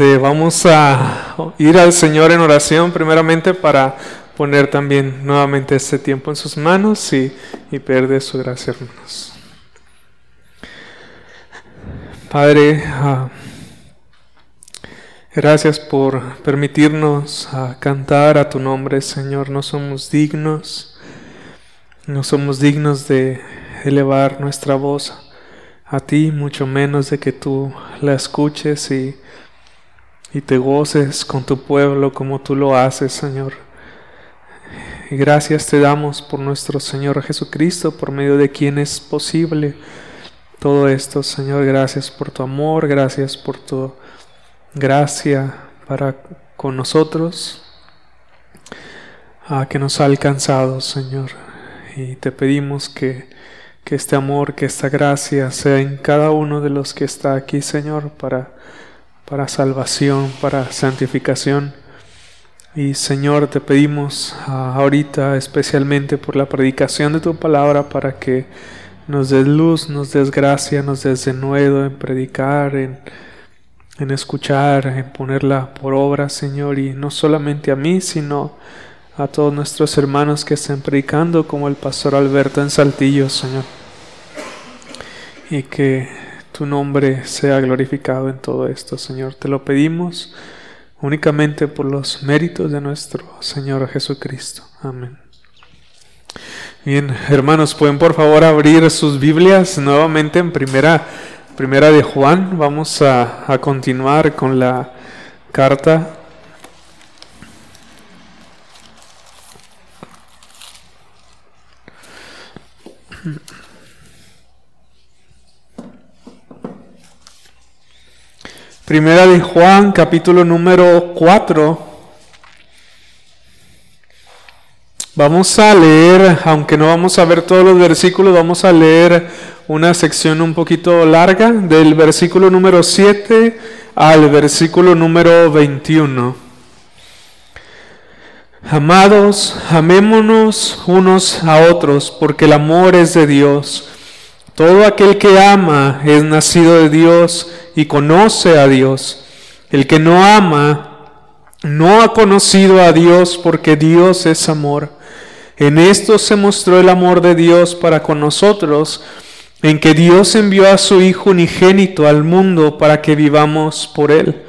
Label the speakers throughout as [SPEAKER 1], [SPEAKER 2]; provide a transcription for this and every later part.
[SPEAKER 1] Vamos a ir al Señor en oración primeramente para poner también nuevamente este tiempo en sus manos y, y pedir su gracia, hermanos. Padre, ah, gracias por permitirnos ah, cantar a tu nombre, Señor. No somos dignos, no somos dignos de elevar nuestra voz a ti, mucho menos de que tú la escuches y y te goces con tu pueblo como tú lo haces, Señor. Y gracias te damos por nuestro Señor Jesucristo, por medio de quien es posible todo esto, Señor. Gracias por tu amor, gracias por tu gracia para con nosotros, a que nos ha alcanzado, Señor. Y te pedimos que, que este amor, que esta gracia sea en cada uno de los que está aquí, Señor, para para salvación, para santificación. Y Señor, te pedimos ah, ahorita especialmente por la predicación de tu palabra para que nos des luz, nos des gracia, nos des denuedo en predicar, en, escuchar, en ponerla por obra, Señor, y no solamente a mí, sino a todos nuestros hermanos que estén predicando, como el pastor Alberto en Saltillo, Señor. Y que tu nombre sea glorificado en todo esto, Señor. Te lo pedimos únicamente por los méritos de nuestro Señor Jesucristo. Amén. Bien, hermanos, pueden por favor abrir sus Biblias nuevamente en primera, primera de Juan. Vamos a, a continuar con la carta Primera de Juan, capítulo número 4. Vamos a leer, aunque no vamos a ver todos los versículos, vamos a leer una sección un poquito larga, del versículo número 7 al versículo número 21. Amados, amémonos unos a otros, porque el amor es de Dios. Todo aquel que ama es nacido de Dios y conoce a Dios. El que no ama no ha conocido a Dios porque Dios es amor. En esto se mostró el amor de Dios para con nosotros, en que Dios envió a su Hijo unigénito al mundo para que vivamos por Él.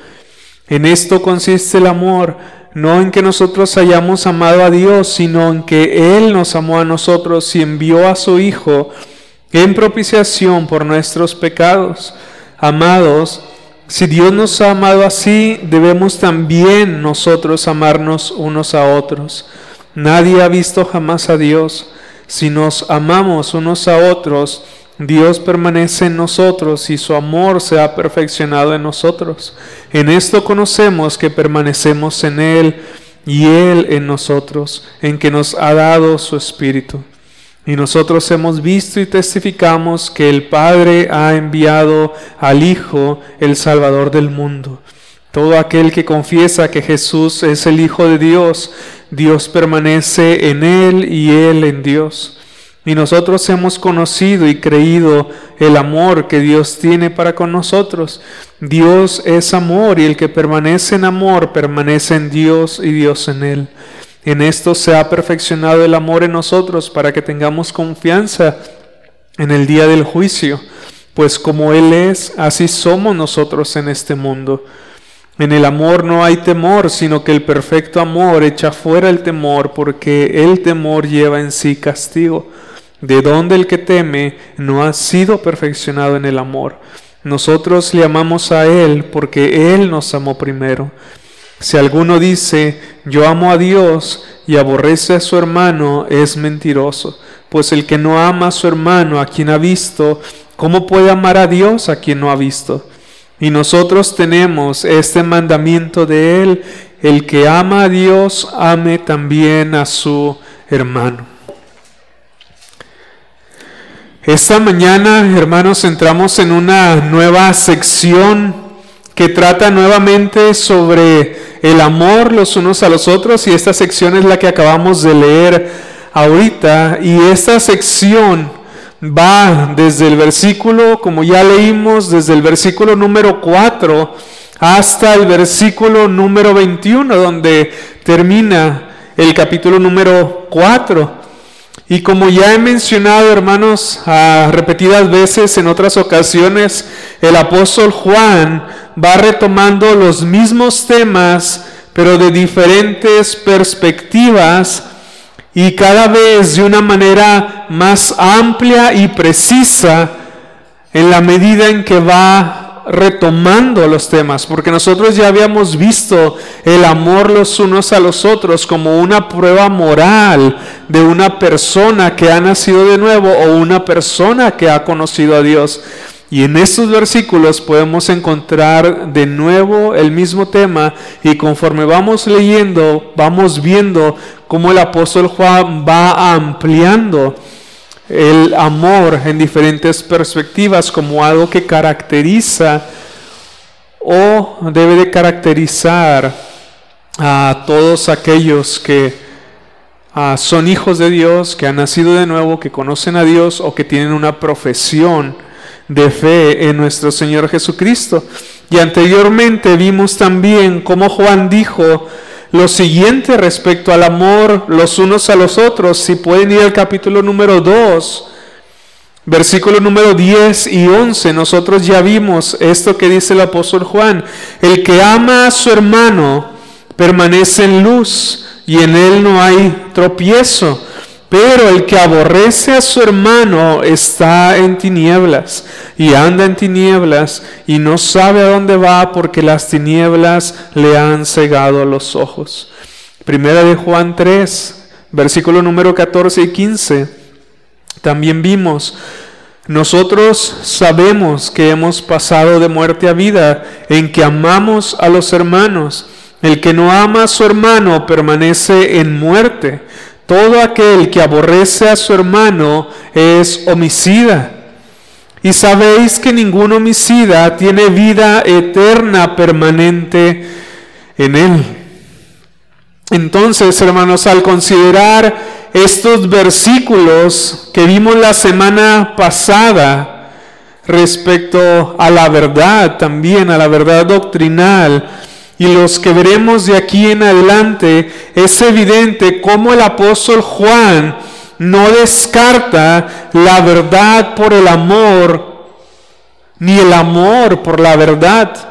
[SPEAKER 1] En esto consiste el amor, no en que nosotros hayamos amado a Dios, sino en que Él nos amó a nosotros y envió a su Hijo en propiciación por nuestros pecados. Amados, si Dios nos ha amado así, debemos también nosotros amarnos unos a otros. Nadie ha visto jamás a Dios. Si nos amamos unos a otros, Dios permanece en nosotros y su amor se ha perfeccionado en nosotros. En esto conocemos que permanecemos en Él y Él en nosotros, en que nos ha dado su Espíritu. Y nosotros hemos visto y testificamos que el Padre ha enviado al Hijo, el Salvador del mundo. Todo aquel que confiesa que Jesús es el Hijo de Dios, Dios permanece en Él y Él en Dios. Y nosotros hemos conocido y creído el amor que Dios tiene para con nosotros. Dios es amor y el que permanece en amor permanece en Dios y Dios en Él. En esto se ha perfeccionado el amor en nosotros para que tengamos confianza en el día del juicio, pues como Él es, así somos nosotros en este mundo. En el amor no hay temor, sino que el perfecto amor echa fuera el temor, porque el temor lleva en sí castigo. De donde el que teme no ha sido perfeccionado en el amor. Nosotros le amamos a Él porque Él nos amó primero. Si alguno dice, yo amo a Dios y aborrece a su hermano, es mentiroso, pues el que no ama a su hermano a quien ha visto, ¿cómo puede amar a Dios a quien no ha visto? Y nosotros tenemos este mandamiento de Él, el que ama a Dios, ame también a su hermano. Esta mañana, hermanos, entramos en una nueva sección que trata nuevamente sobre el amor los unos a los otros y esta sección es la que acabamos de leer ahorita y esta sección va desde el versículo, como ya leímos, desde el versículo número 4 hasta el versículo número 21, donde termina el capítulo número 4. Y como ya he mencionado, hermanos, a repetidas veces en otras ocasiones, el apóstol Juan va retomando los mismos temas, pero de diferentes perspectivas y cada vez de una manera más amplia y precisa en la medida en que va retomando los temas, porque nosotros ya habíamos visto el amor los unos a los otros como una prueba moral de una persona que ha nacido de nuevo o una persona que ha conocido a Dios. Y en estos versículos podemos encontrar de nuevo el mismo tema y conforme vamos leyendo, vamos viendo cómo el apóstol Juan va ampliando el amor en diferentes perspectivas como algo que caracteriza o debe de caracterizar a todos aquellos que ah, son hijos de Dios, que han nacido de nuevo, que conocen a Dios o que tienen una profesión de fe en nuestro Señor Jesucristo. Y anteriormente vimos también cómo Juan dijo, lo siguiente respecto al amor los unos a los otros. Si pueden ir al capítulo número 2, versículo número 10 y 11, nosotros ya vimos esto que dice el apóstol Juan. El que ama a su hermano permanece en luz y en él no hay tropiezo. Pero el que aborrece a su hermano está en tinieblas y anda en tinieblas y no sabe a dónde va porque las tinieblas le han cegado los ojos. Primera de Juan 3, versículo número 14 y 15. También vimos, nosotros sabemos que hemos pasado de muerte a vida en que amamos a los hermanos. El que no ama a su hermano permanece en muerte. Todo aquel que aborrece a su hermano es homicida. Y sabéis que ningún homicida tiene vida eterna permanente en él. Entonces, hermanos, al considerar estos versículos que vimos la semana pasada respecto a la verdad, también a la verdad doctrinal, y los que veremos de aquí en adelante, es evidente cómo el apóstol Juan no descarta la verdad por el amor, ni el amor por la verdad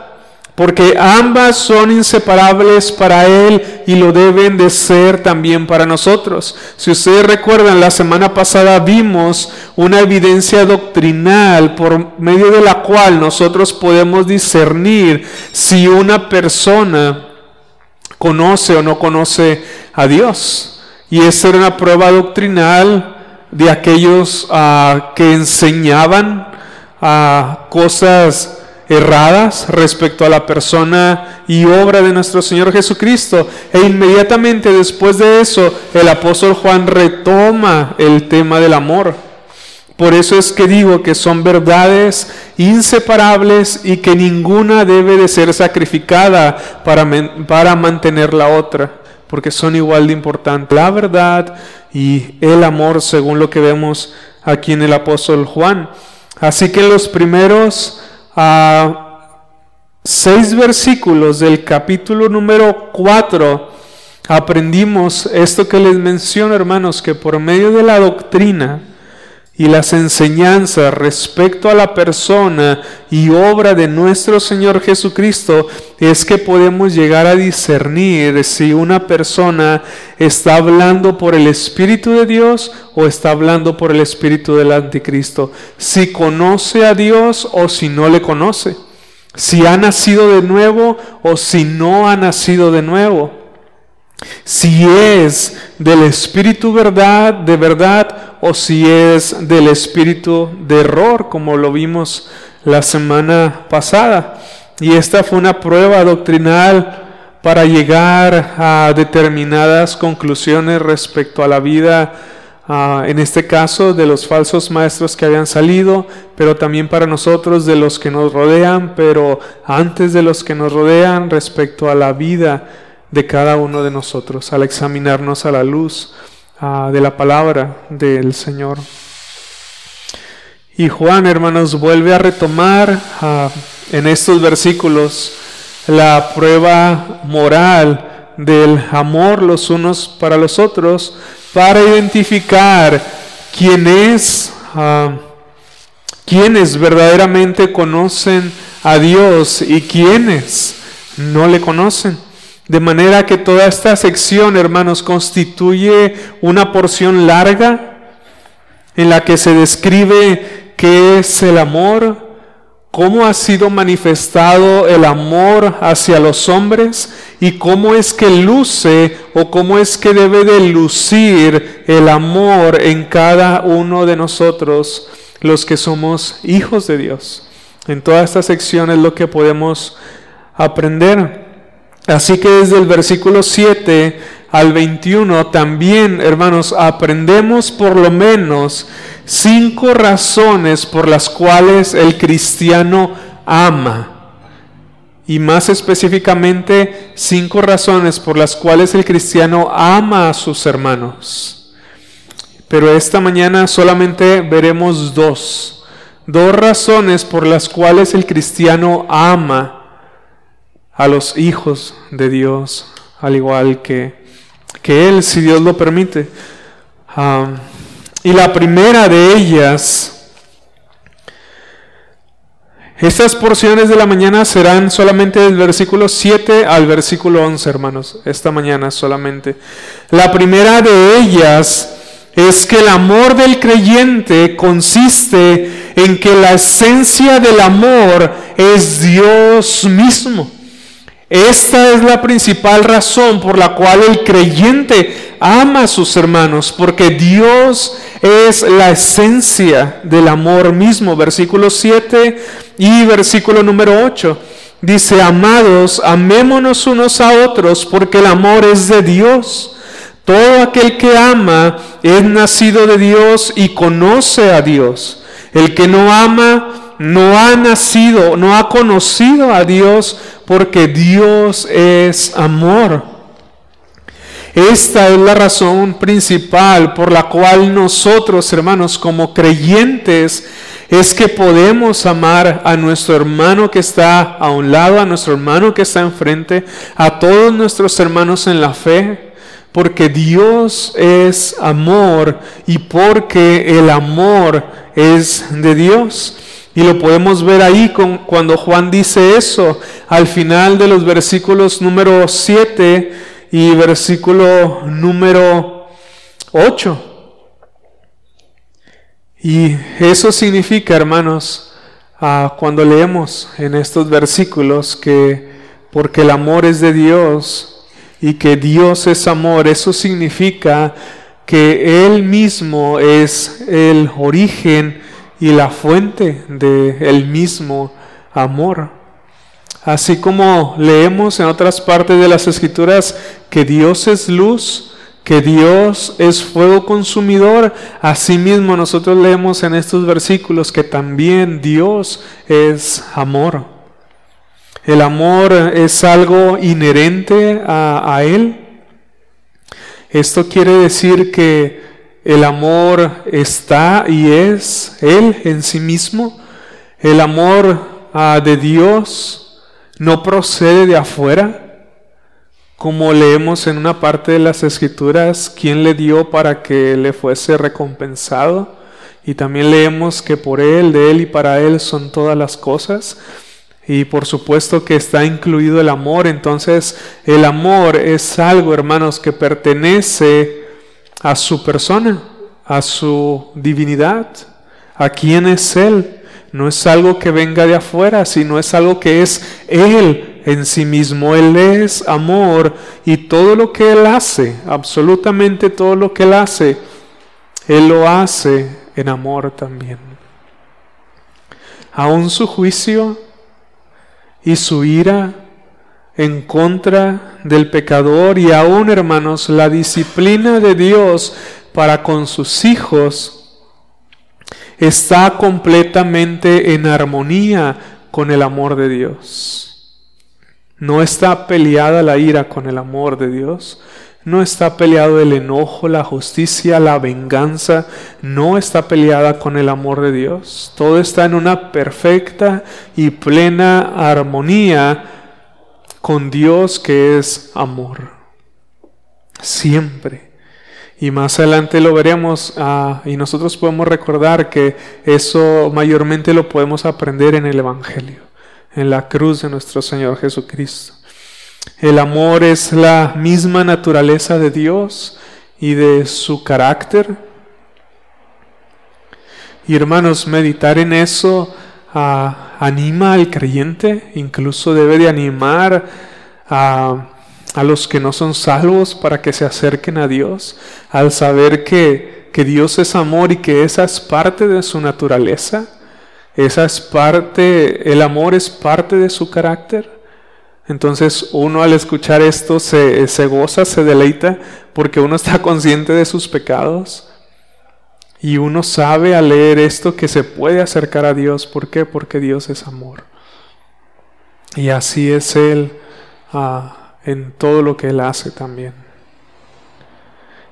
[SPEAKER 1] porque ambas son inseparables para Él y lo deben de ser también para nosotros. Si ustedes recuerdan, la semana pasada vimos una evidencia doctrinal por medio de la cual nosotros podemos discernir si una persona conoce o no conoce a Dios. Y esa era una prueba doctrinal de aquellos ah, que enseñaban a ah, cosas erradas respecto a la persona y obra de nuestro Señor Jesucristo. E inmediatamente después de eso, el apóstol Juan retoma el tema del amor. Por eso es que digo que son verdades inseparables y que ninguna debe de ser sacrificada para, para mantener la otra, porque son igual de importantes. La verdad y el amor, según lo que vemos aquí en el apóstol Juan. Así que los primeros a seis versículos del capítulo número 4 aprendimos esto que les menciono, hermanos, que por medio de la doctrina y las enseñanzas respecto a la persona y obra de nuestro Señor Jesucristo es que podemos llegar a discernir si una persona está hablando por el Espíritu de Dios o está hablando por el Espíritu del Anticristo, si conoce a Dios o si no le conoce, si ha nacido de nuevo o si no ha nacido de nuevo. Si es del espíritu verdad, de verdad, o si es del espíritu de error, como lo vimos la semana pasada. Y esta fue una prueba doctrinal para llegar a determinadas conclusiones respecto a la vida, en este caso de los falsos maestros que habían salido, pero también para nosotros de los que nos rodean, pero antes de los que nos rodean respecto a la vida de cada uno de nosotros al examinarnos a la luz ah, de la palabra del Señor. Y Juan, hermanos, vuelve a retomar ah, en estos versículos la prueba moral del amor los unos para los otros para identificar quién es, ah, quienes verdaderamente conocen a Dios y quienes no le conocen. De manera que toda esta sección, hermanos, constituye una porción larga en la que se describe qué es el amor, cómo ha sido manifestado el amor hacia los hombres y cómo es que luce o cómo es que debe de lucir el amor en cada uno de nosotros, los que somos hijos de Dios. En toda esta sección es lo que podemos aprender. Así que desde el versículo 7 al 21 también, hermanos, aprendemos por lo menos cinco razones por las cuales el cristiano ama. Y más específicamente, cinco razones por las cuales el cristiano ama a sus hermanos. Pero esta mañana solamente veremos dos. Dos razones por las cuales el cristiano ama a los hijos de Dios, al igual que, que Él, si Dios lo permite. y la primera de ellas, estas porciones de la mañana serán solamente del versículo 7 al versículo 11, hermanos, esta mañana solamente. La primera de ellas es que el amor del creyente consiste en que la esencia del amor es Dios mismo. Esta es la principal razón por la cual el creyente ama a sus hermanos, porque Dios es la esencia del amor mismo. Versículo 7 y versículo número 8. Dice, amados, amémonos unos a otros, porque el amor es de Dios. Todo aquel que ama es nacido de Dios y conoce a Dios. El que no ama no ha nacido, no ha conocido a Dios, porque Dios es amor. Esta es la razón principal por la cual nosotros, hermanos, como creyentes, es que podemos amar a nuestro hermano que está a un lado, a nuestro hermano que está enfrente, a todos nuestros hermanos en la fe, porque Dios es amor y porque el amor es de Dios. Y lo podemos ver ahí con, cuando Juan dice eso, al final de los versículos número 7 y versículo número 8. Y eso significa, hermanos, ah, cuando leemos en estos versículos que porque el amor es de Dios y que Dios es amor, eso significa que Él mismo es el origen y la fuente del el mismo amor. Así como leemos en otras partes de las escrituras que Dios es luz, que Dios es fuego consumidor, asimismo nosotros leemos en estos versículos que también Dios es amor. El amor es algo inherente a Él. Esto quiere decir que el amor está y es Él en sí mismo. El amor ah, de Dios no procede de afuera, como leemos en una parte de las escrituras, quién le dio para que le fuese recompensado. Y también leemos que por Él, de Él y para Él son todas las cosas. Y por supuesto que está incluido el amor. Entonces el amor es algo, hermanos, que pertenece a su persona, a su divinidad, a quién es Él. No es algo que venga de afuera, sino es algo que es Él en sí mismo. Él es amor y todo lo que Él hace, absolutamente todo lo que Él hace, Él lo hace en amor también. Aún su juicio y su ira en contra del pecador y aún, hermanos, la disciplina de Dios para con sus hijos está completamente en armonía con el amor de Dios. No está peleada la ira con el amor de Dios. No está peleado el enojo, la justicia, la venganza. No está peleada con el amor de Dios. Todo está en una perfecta y plena armonía con Dios que es amor. Siempre. Y más adelante lo veremos ah, y nosotros podemos recordar que eso mayormente lo podemos aprender en el Evangelio, en la cruz de nuestro Señor Jesucristo. El amor es la misma naturaleza de Dios y de su carácter. Y hermanos, meditar en eso anima al creyente, incluso debe de animar a a los que no son salvos para que se acerquen a Dios, al saber que, que Dios es amor y que esa es parte de su naturaleza, esa es parte, el amor es parte de su carácter. Entonces uno al escuchar esto se, se goza, se deleita, porque uno está consciente de sus pecados. Y uno sabe al leer esto que se puede acercar a Dios. ¿Por qué? Porque Dios es amor. Y así es Él. Ah, en todo lo que Él hace también.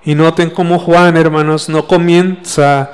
[SPEAKER 1] Y noten cómo Juan, hermanos, no comienza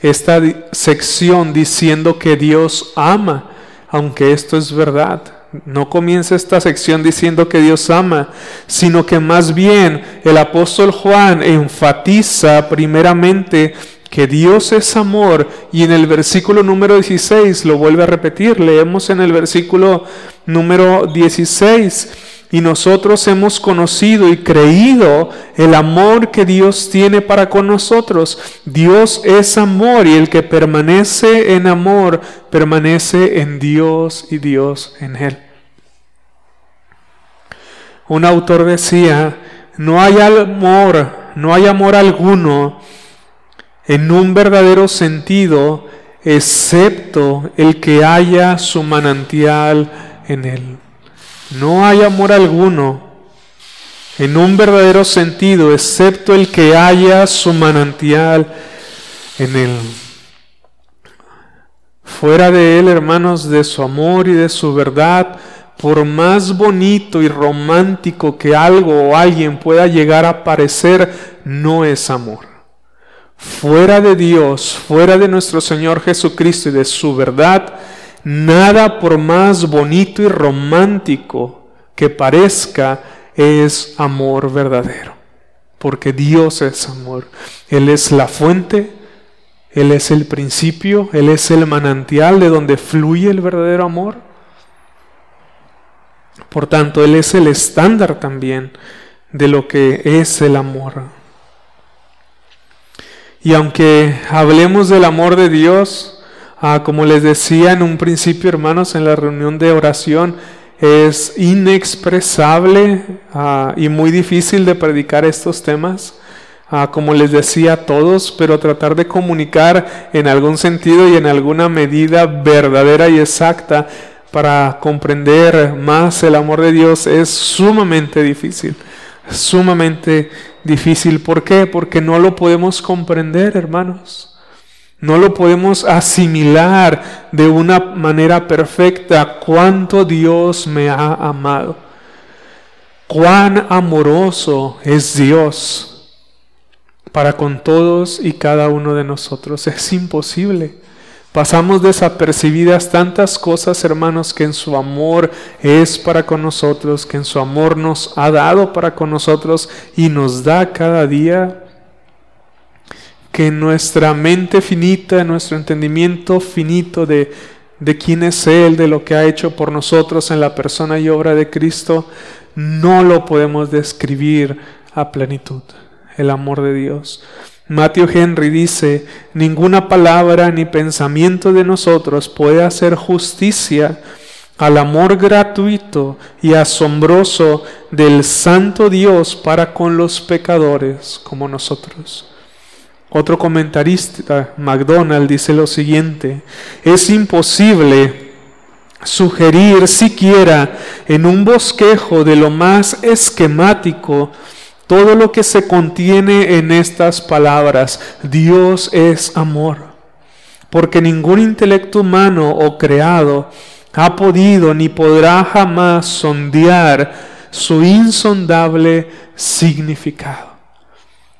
[SPEAKER 1] esta sección diciendo que Dios ama, aunque esto es verdad. No comienza esta sección diciendo que Dios ama, sino que más bien el apóstol Juan enfatiza primeramente que Dios es amor y en el versículo número 16 lo vuelve a repetir. Leemos en el versículo número 16 y nosotros hemos conocido y creído el amor que Dios tiene para con nosotros. Dios es amor y el que permanece en amor permanece en Dios y Dios en él. Un autor decía, no hay amor, no hay amor alguno en un verdadero sentido excepto el que haya su manantial en él. No hay amor alguno en un verdadero sentido, excepto el que haya su manantial en él. Fuera de él, hermanos, de su amor y de su verdad, por más bonito y romántico que algo o alguien pueda llegar a parecer, no es amor. Fuera de Dios, fuera de nuestro Señor Jesucristo y de su verdad, Nada por más bonito y romántico que parezca es amor verdadero, porque Dios es amor. Él es la fuente, Él es el principio, Él es el manantial de donde fluye el verdadero amor. Por tanto, Él es el estándar también de lo que es el amor. Y aunque hablemos del amor de Dios, Ah, como les decía en un principio, hermanos, en la reunión de oración, es inexpresable ah, y muy difícil de predicar estos temas. Ah, como les decía a todos, pero tratar de comunicar en algún sentido y en alguna medida verdadera y exacta para comprender más el amor de Dios es sumamente difícil, sumamente difícil. ¿Por qué? Porque no lo podemos comprender, hermanos. No lo podemos asimilar de una manera perfecta cuánto Dios me ha amado. Cuán amoroso es Dios para con todos y cada uno de nosotros. Es imposible. Pasamos desapercibidas tantas cosas, hermanos, que en su amor es para con nosotros, que en su amor nos ha dado para con nosotros y nos da cada día que nuestra mente finita, nuestro entendimiento finito de, de quién es Él, de lo que ha hecho por nosotros en la persona y obra de Cristo, no lo podemos describir a plenitud, el amor de Dios. Matthew Henry dice, ninguna palabra ni pensamiento de nosotros puede hacer justicia al amor gratuito y asombroso del Santo Dios para con los pecadores como nosotros. Otro comentarista, MacDonald, dice lo siguiente, es imposible sugerir siquiera en un bosquejo de lo más esquemático todo lo que se contiene en estas palabras. Dios es amor. Porque ningún intelecto humano o creado ha podido ni podrá jamás sondear su insondable significado.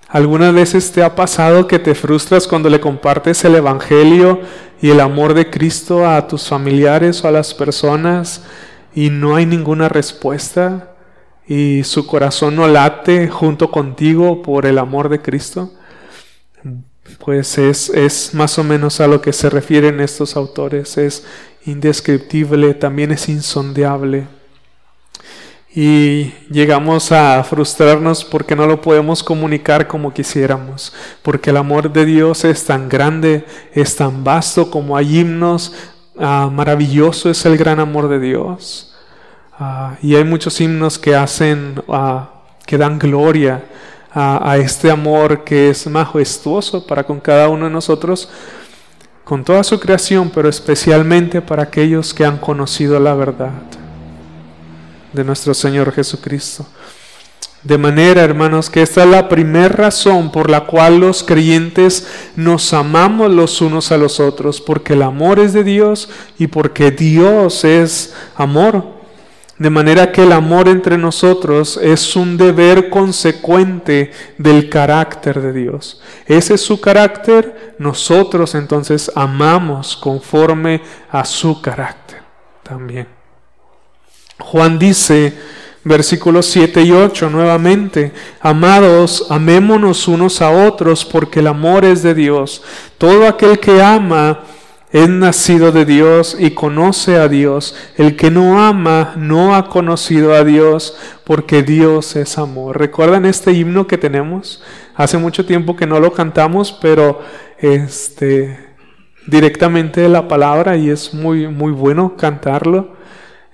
[SPEAKER 1] ¿Algunas veces te ha pasado que te frustras cuando le compartes el Evangelio y el amor de Cristo a tus familiares o a las personas y no hay ninguna respuesta y su corazón no late junto contigo por el amor de Cristo? Pues es, es más o menos a lo que se refieren estos autores. Es indescriptible, también es insondeable. Y llegamos a frustrarnos porque no lo podemos comunicar como quisiéramos, porque el amor de Dios es tan grande, es tan vasto como hay himnos, ah, maravilloso es el gran amor de Dios. Ah, y hay muchos himnos que hacen, ah, que dan gloria a este amor que es majestuoso para con cada uno de nosotros, con toda su creación, pero especialmente para aquellos que han conocido la verdad de nuestro Señor Jesucristo. De manera, hermanos, que esta es la primera razón por la cual los creyentes nos amamos los unos a los otros, porque el amor es de Dios y porque Dios es amor. De manera que el amor entre nosotros es un deber consecuente del carácter de Dios. Ese es su carácter, nosotros entonces amamos conforme a su carácter también. Juan dice, versículos 7 y 8 nuevamente, amados, amémonos unos a otros porque el amor es de Dios. Todo aquel que ama es nacido de Dios y conoce a Dios. El que no ama no ha conocido a Dios porque Dios es amor. ¿Recuerdan este himno que tenemos? Hace mucho tiempo que no lo cantamos, pero este directamente de la palabra y es muy muy bueno cantarlo.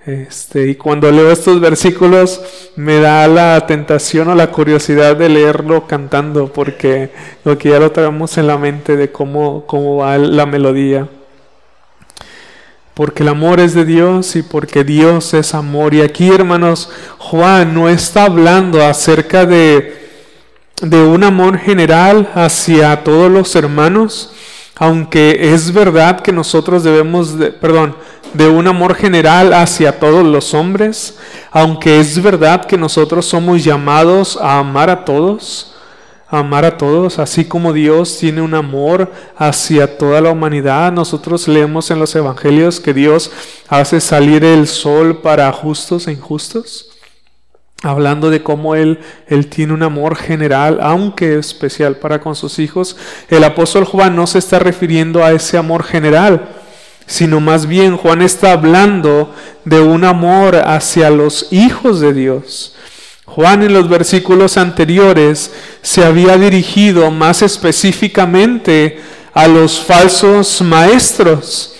[SPEAKER 1] Este, y cuando leo estos versículos me da la tentación o la curiosidad de leerlo cantando porque lo que ya lo traemos en la mente de cómo, cómo va la melodía. Porque el amor es de Dios y porque Dios es amor. Y aquí, hermanos, Juan no está hablando acerca de, de un amor general hacia todos los hermanos, aunque es verdad que nosotros debemos, de, perdón, de un amor general hacia todos los hombres, aunque es verdad que nosotros somos llamados a amar a todos, amar a todos, así como Dios tiene un amor hacia toda la humanidad. Nosotros leemos en los evangelios que Dios hace salir el sol para justos e injustos hablando de cómo él, él tiene un amor general, aunque especial para con sus hijos, el apóstol Juan no se está refiriendo a ese amor general, sino más bien Juan está hablando de un amor hacia los hijos de Dios. Juan en los versículos anteriores se había dirigido más específicamente a los falsos maestros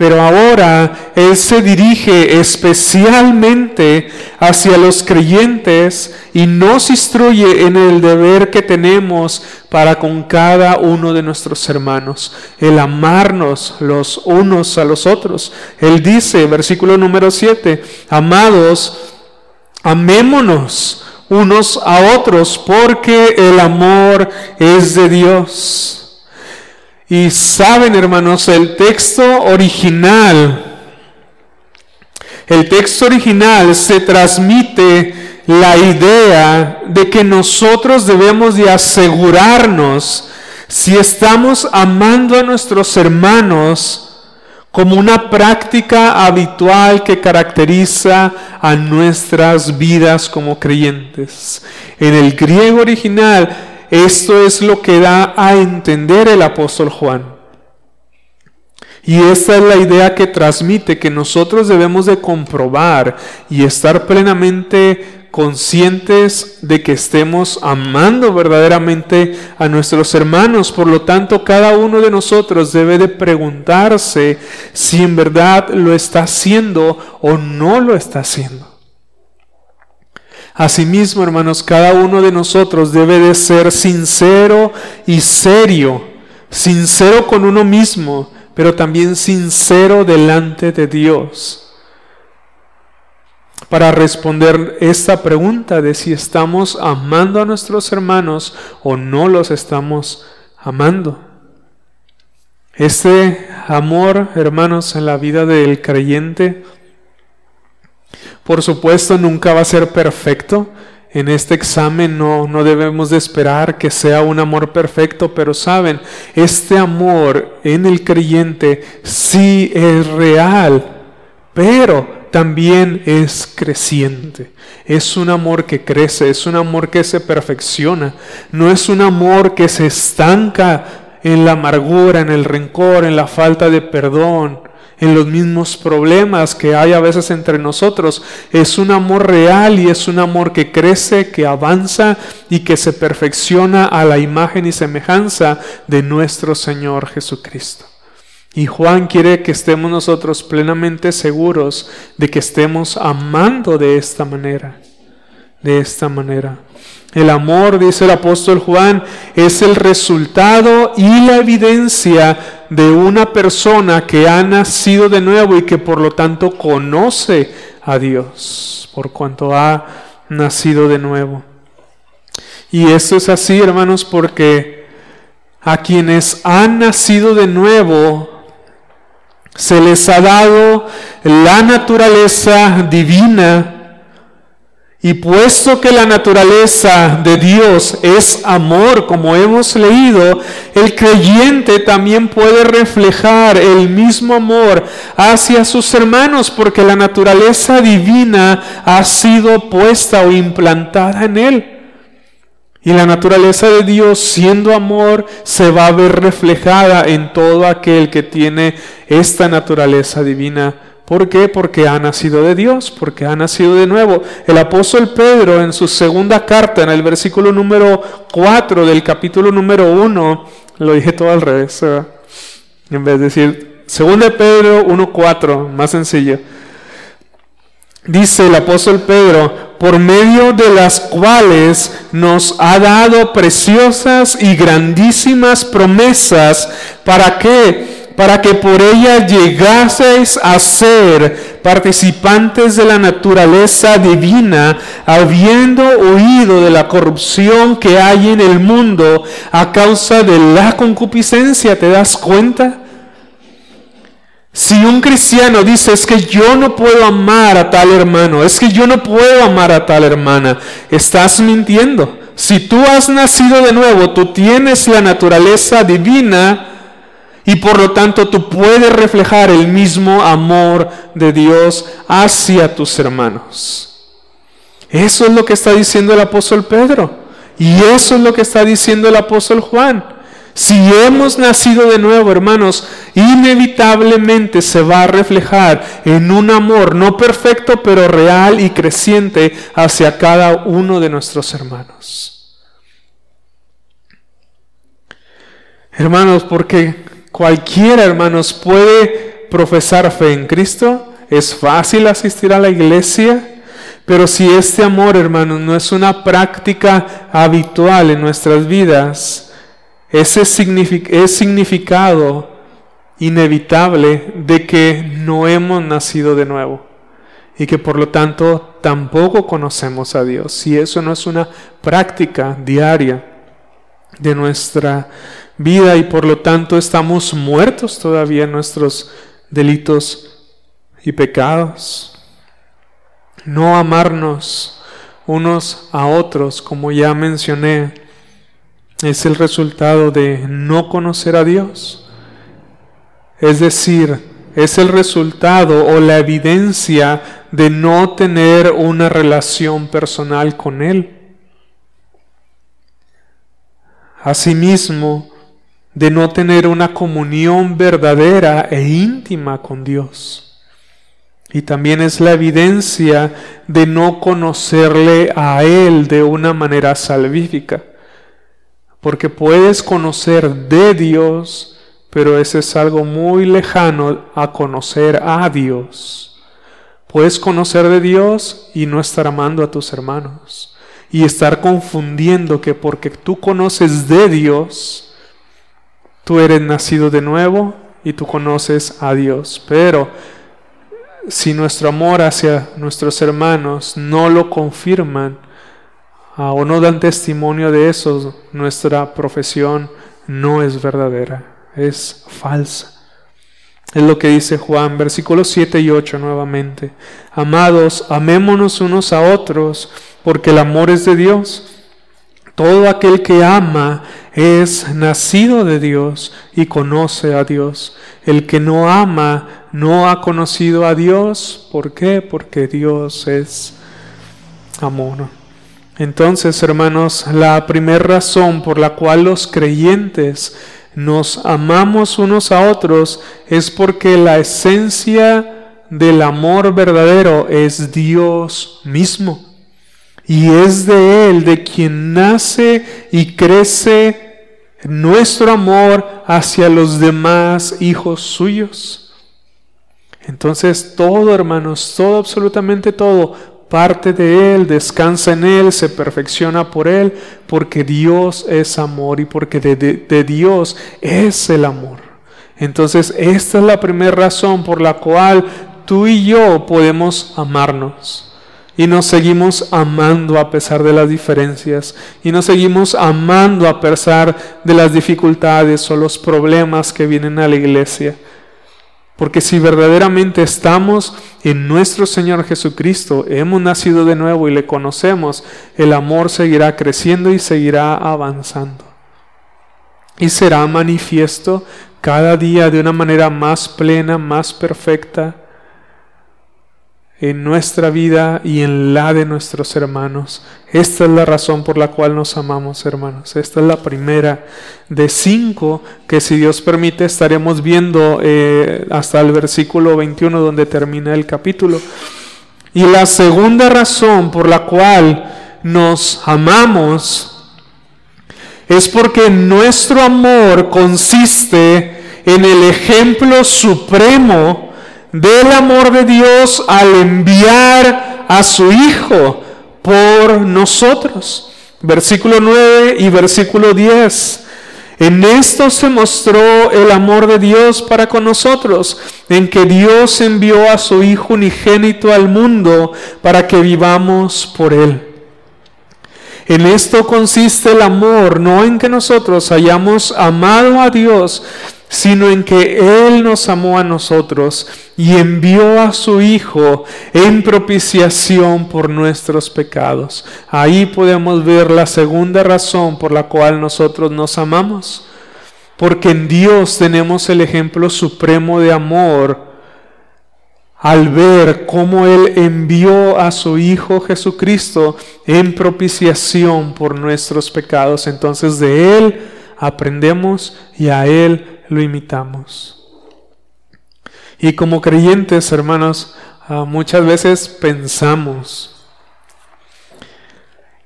[SPEAKER 1] pero ahora Él se dirige especialmente hacia los creyentes y nos instruye en el deber que tenemos para con cada uno de nuestros hermanos, el amarnos los unos a los otros. Él dice, versículo número 7, amados, amémonos unos a otros porque el amor es de Dios. Y saben, hermanos, el texto original, el texto original se transmite la idea de que nosotros debemos de asegurarnos si estamos amando a nuestros hermanos como una práctica habitual que caracteriza a nuestras vidas como creyentes. En el griego original, esto es lo que da a entender el apóstol Juan. Y esta es la idea que transmite, que nosotros debemos de comprobar y estar plenamente conscientes de que estemos amando verdaderamente a nuestros hermanos. Por lo tanto, cada uno de nosotros debe de preguntarse si en verdad lo está haciendo o no lo está haciendo. Asimismo, hermanos, cada uno de nosotros debe de ser sincero y serio, sincero con uno mismo, pero también sincero delante de Dios. Para responder esta pregunta de si estamos amando a nuestros hermanos o no los estamos amando. Este amor, hermanos, en la vida del creyente, por supuesto, nunca va a ser perfecto. En este examen no, no debemos de esperar que sea un amor perfecto, pero saben, este amor en el creyente sí es real, pero también es creciente. Es un amor que crece, es un amor que se perfecciona. No es un amor que se estanca en la amargura, en el rencor, en la falta de perdón, en los mismos problemas que hay a veces entre nosotros. Es un amor real y es un amor que crece, que avanza y que se perfecciona a la imagen y semejanza de nuestro Señor Jesucristo. Y Juan quiere que estemos nosotros plenamente seguros de que estemos amando de esta manera, de esta manera. El amor, dice el apóstol Juan, es el resultado y la evidencia de una persona que ha nacido de nuevo y que por lo tanto conoce a Dios, por cuanto ha nacido de nuevo. Y esto es así, hermanos, porque a quienes han nacido de nuevo, se les ha dado la naturaleza divina y puesto que la naturaleza de Dios es amor, como hemos leído, el creyente también puede reflejar el mismo amor hacia sus hermanos, porque la naturaleza divina ha sido puesta o implantada en él. Y la naturaleza de Dios, siendo amor, se va a ver reflejada en todo aquel que tiene esta naturaleza divina ¿Por qué? Porque ha nacido de Dios, porque ha nacido de nuevo. El apóstol Pedro en su segunda carta, en el versículo número 4 del capítulo número 1, lo dije todo al revés, en vez de decir, segunda Pedro 1.4, más sencillo. Dice el apóstol Pedro, por medio de las cuales nos ha dado preciosas y grandísimas promesas, ¿para qué? para que por ella llegaseis a ser participantes de la naturaleza divina, habiendo oído de la corrupción que hay en el mundo a causa de la concupiscencia. ¿Te das cuenta? Si un cristiano dice es que yo no puedo amar a tal hermano, es que yo no puedo amar a tal hermana, estás mintiendo. Si tú has nacido de nuevo, tú tienes la naturaleza divina, y por lo tanto tú puedes reflejar el mismo amor de Dios hacia tus hermanos. Eso es lo que está diciendo el apóstol Pedro. Y eso es lo que está diciendo el apóstol Juan. Si hemos nacido de nuevo, hermanos, inevitablemente se va a reflejar en un amor no perfecto, pero real y creciente hacia cada uno de nuestros hermanos. Hermanos, porque Cualquiera, hermanos, puede profesar fe en Cristo. Es fácil asistir a la iglesia. Pero si este amor, hermanos, no es una práctica habitual en nuestras vidas, ese es significado inevitable de que no hemos nacido de nuevo y que por lo tanto tampoco conocemos a Dios. Si eso no es una práctica diaria de nuestra vida y por lo tanto estamos muertos todavía en nuestros delitos y pecados. No amarnos unos a otros, como ya mencioné, es el resultado de no conocer a Dios. Es decir, es el resultado o la evidencia de no tener una relación personal con Él. Asimismo, de no tener una comunión verdadera e íntima con Dios. Y también es la evidencia de no conocerle a Él de una manera salvífica. Porque puedes conocer de Dios, pero ese es algo muy lejano a conocer a Dios. Puedes conocer de Dios y no estar amando a tus hermanos. Y estar confundiendo que porque tú conoces de Dios, tú eres nacido de nuevo y tú conoces a Dios. Pero si nuestro amor hacia nuestros hermanos no lo confirman ah, o no dan testimonio de eso, nuestra profesión no es verdadera, es falsa. Es lo que dice Juan, versículos 7 y 8 nuevamente. Amados, amémonos unos a otros, porque el amor es de Dios. Todo aquel que ama es nacido de Dios y conoce a Dios. El que no ama no ha conocido a Dios. ¿Por qué? Porque Dios es amor. Entonces, hermanos, la primera razón por la cual los creyentes nos amamos unos a otros es porque la esencia del amor verdadero es Dios mismo. Y es de Él de quien nace y crece nuestro amor hacia los demás hijos suyos. Entonces todo, hermanos, todo, absolutamente todo, parte de Él, descansa en Él, se perfecciona por Él, porque Dios es amor y porque de, Dios es el amor. Entonces esta es la primera razón por la cual tú y yo podemos amarnos. Y nos seguimos amando a pesar de las diferencias. Y nos seguimos amando a pesar de las dificultades o los problemas que vienen a la iglesia. Porque si verdaderamente estamos en nuestro Señor Jesucristo, hemos nacido de nuevo y le conocemos, el amor seguirá creciendo y seguirá avanzando. Y será manifiesto cada día de una manera más plena, más perfecta en nuestra vida y en la de nuestros hermanos. Esta es la razón por la cual nos amamos, hermanos. Esta es la primera de cinco que si Dios permite estaremos viendo eh, hasta el versículo 21 donde termina el capítulo. Y la segunda razón por la cual nos amamos es porque nuestro amor consiste en el ejemplo supremo del amor de Dios al enviar a su Hijo por nosotros. Versículo 9 y versículo 10. En esto se mostró el amor de Dios para con nosotros, en que Dios envió a su Hijo unigénito al mundo para que vivamos por Él. En esto consiste el amor, no en que nosotros hayamos amado a Dios, sino en que Él nos amó a nosotros y envió a su Hijo en propiciación por nuestros pecados. Ahí podemos ver la segunda razón por la cual nosotros nos amamos. Porque en Dios tenemos el ejemplo supremo de amor al ver cómo Él envió a su Hijo Jesucristo en propiciación por nuestros pecados. Entonces de Él aprendemos y a Él lo imitamos. Y como creyentes, hermanos, ah, muchas veces pensamos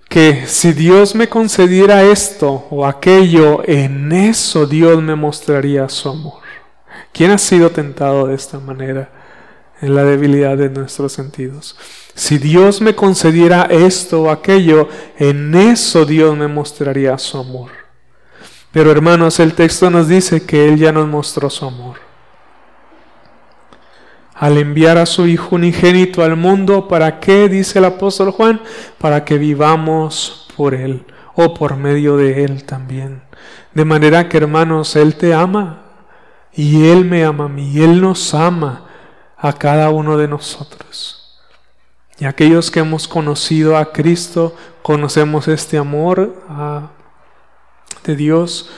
[SPEAKER 1] que si Dios me concediera esto o aquello, en eso Dios me mostraría su amor. ¿Quién ha sido tentado de esta manera en la debilidad de nuestros sentidos? Si Dios me concediera esto o aquello, en eso Dios me mostraría su amor. Pero hermanos, el texto nos dice que Él ya nos mostró su amor. Al enviar a su Hijo unigénito al mundo, ¿para qué? Dice el apóstol Juan, para que vivamos por Él o por medio de Él también. De manera que hermanos, Él te ama y Él me ama a mí, y Él nos ama a cada uno de nosotros. Y aquellos que hemos conocido a Cristo, conocemos este amor a de Dios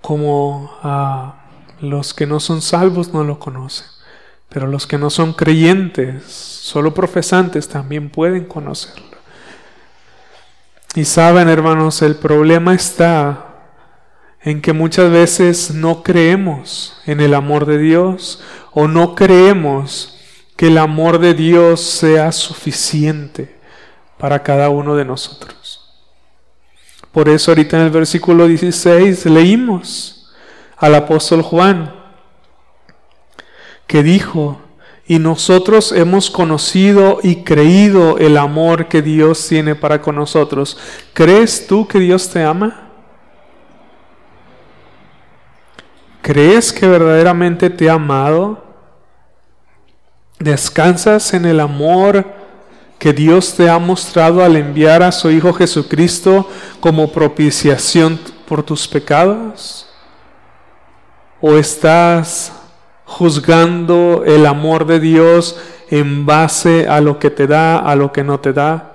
[SPEAKER 1] como a los que no son salvos no lo conocen. Pero los que no son creyentes, solo profesantes, también pueden conocerlo. Y saben, hermanos, el problema está en que muchas veces no creemos en el amor de Dios o no creemos que el amor de Dios sea suficiente para cada uno de nosotros. Por eso ahorita en el versículo 16 leímos al apóstol Juan que dijo, y nosotros hemos conocido y creído el amor que Dios tiene para con nosotros. ¿Crees tú que Dios te ama? ¿Crees que verdaderamente te ha amado? ¿Descansas en el amor que Dios te ha mostrado al enviar a su Hijo Jesucristo como propiciación por tus pecados? ¿O estás juzgando el amor de Dios en base a lo que te da, a lo que no te da?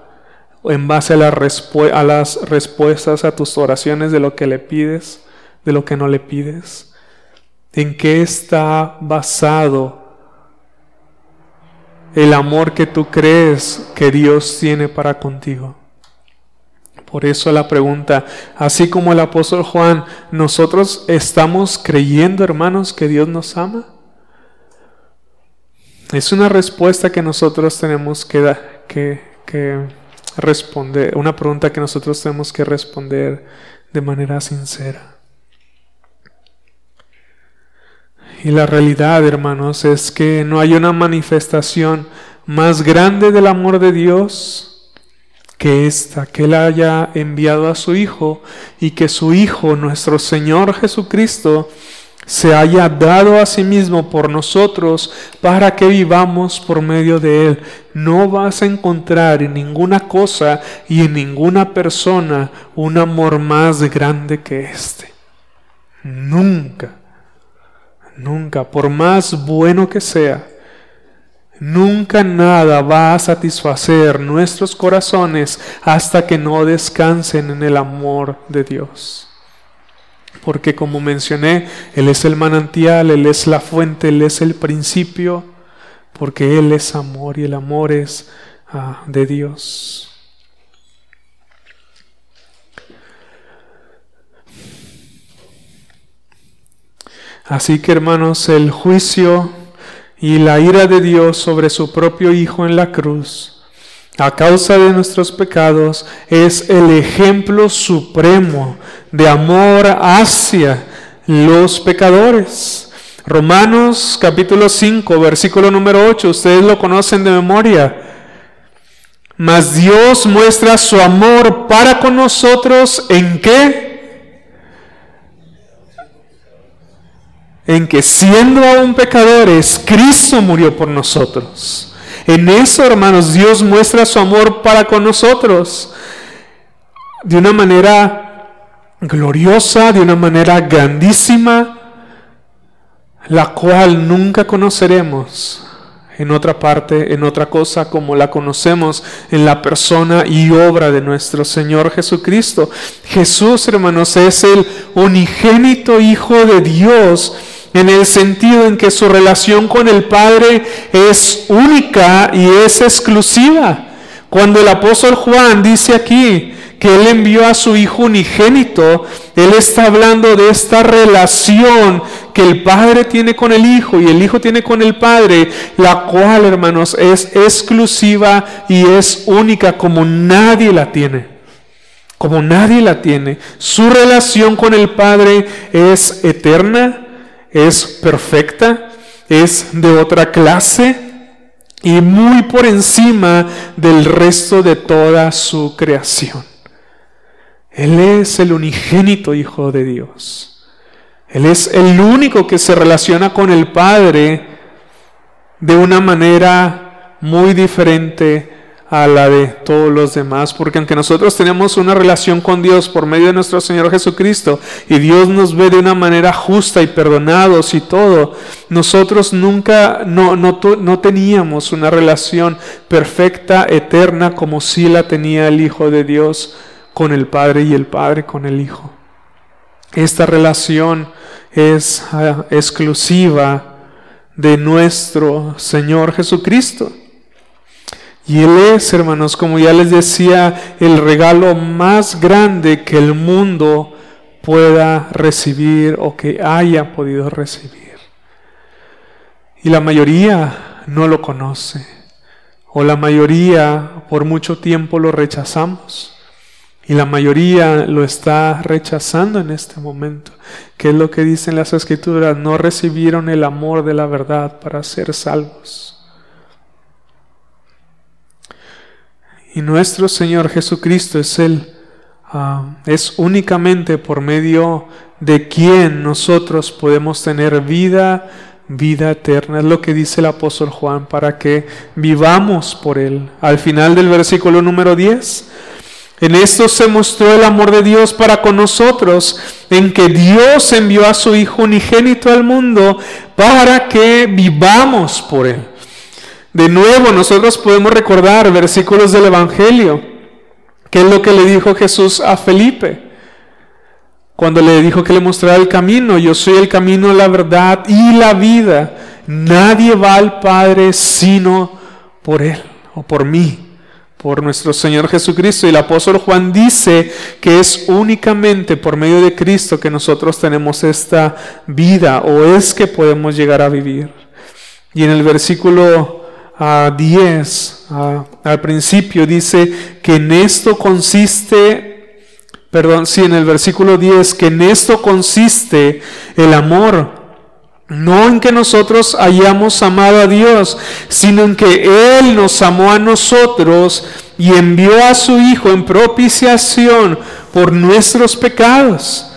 [SPEAKER 1] ¿O en base a, a las respuestas a tus oraciones de lo que le pides, de lo que no le pides? ¿En qué está basado el amor que tú crees que Dios tiene para contigo. Por eso la pregunta, así como el apóstol Juan, ¿nosotros estamos creyendo, hermanos, que Dios nos ama? Es una respuesta que nosotros tenemos que, que, que responder, una pregunta que nosotros tenemos que responder de manera sincera. Y la realidad, hermanos, es que no hay una manifestación más grande del amor de Dios que esta, que Él haya enviado a su Hijo y que su Hijo, nuestro Señor Jesucristo, se haya dado a sí mismo por nosotros para que vivamos por medio de Él. No vas a encontrar en ninguna cosa y en ninguna persona un amor más grande que este. Nunca, nunca, por más bueno que sea, nunca nada va a satisfacer nuestros corazones hasta que no descansen en el amor de Dios porque como mencioné, Él es el manantial, Él es la fuente, Él es el principio, porque Él es amor y el amor es ah, de Dios. Así que hermanos, el juicio y la ira de Dios sobre su propio Hijo en la cruz, a causa de nuestros pecados, es el ejemplo supremo de amor hacia los pecadores. Romanos capítulo 5, versículo número 8, ustedes lo conocen de memoria. Mas Dios muestra su amor para con nosotros en qué? En que siendo aún pecadores, Cristo murió por nosotros. En eso, hermanos, Dios muestra su amor para con nosotros de una manera gloriosa, de una manera grandísima, la cual nunca conoceremos en otra parte, en otra cosa, como la conocemos en la persona y obra de nuestro Señor Jesucristo. Jesús, hermanos, es el unigénito Hijo de Dios en el sentido en que su relación con el Padre es única y es exclusiva. Cuando el apóstol Juan dice aquí que él envió a su Hijo unigénito, él está hablando de esta relación que el Padre tiene con el Hijo y el Hijo tiene con el Padre, la cual, hermanos, es exclusiva y es única como nadie la tiene como nadie la tiene. Su relación con el Padre es eterna, es perfecta, es de otra clase y muy por encima del resto de toda su creación. Él es el unigénito Hijo de Dios. Él es el único que se relaciona con el Padre de una manera muy diferente a la de todos los demás, porque aunque nosotros tenemos una relación con Dios por medio de nuestro Señor Jesucristo y Dios nos ve de una manera justa y perdonados y todo, nosotros nunca, no, no, no teníamos una relación perfecta, eterna, como si la tenía el Hijo de Dios con el Padre y el Padre con el Hijo. Esta relación es ah, exclusiva de nuestro Señor Jesucristo. Y Él es, hermanos, como ya les decía, el regalo más grande que el mundo pueda recibir o que haya podido recibir. Y la mayoría no lo conoce, o la mayoría por mucho tiempo lo rechazamos. Y la mayoría lo está rechazando en este momento. ¿Qué es lo que dicen las escrituras? No recibieron el amor de la verdad para ser salvos. Y nuestro Señor Jesucristo es Él. Ah, es únicamente por medio de quien nosotros podemos tener vida, vida eterna. Es lo que dice el apóstol Juan, para que vivamos por Él. Al final del versículo número 10. En esto se mostró el amor de Dios para con nosotros, en que Dios envió a su Hijo unigénito al mundo para que vivamos por Él. De nuevo, nosotros podemos recordar versículos del Evangelio. ¿Qué es lo que le dijo Jesús a Felipe? Cuando le dijo que le mostrara el camino, yo soy el camino, la verdad y la vida. Nadie va al Padre sino por Él o por mí por nuestro Señor Jesucristo. Y el apóstol Juan dice que es únicamente por medio de Cristo que nosotros tenemos esta vida o es que podemos llegar a vivir. Y en el versículo 10, ah, ah, al principio, dice que en esto consiste, perdón, sí, en el versículo 10, que en esto consiste el amor no en que nosotros hayamos amado a Dios, sino en que Él nos amó a nosotros y envió a su Hijo en propiciación por nuestros pecados.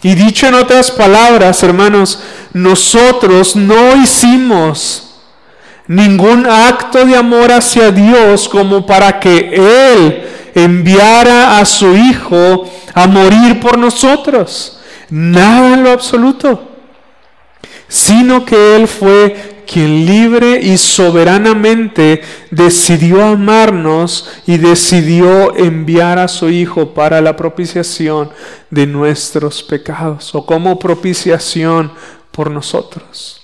[SPEAKER 1] Y dicho en otras palabras, hermanos, nosotros no hicimos ningún acto de amor hacia Dios como para que Él enviara a su Hijo a morir por nosotros. Nada en lo absoluto sino que Él fue quien libre y soberanamente decidió amarnos y decidió enviar a su Hijo para la propiciación de nuestros pecados o como propiciación por nosotros.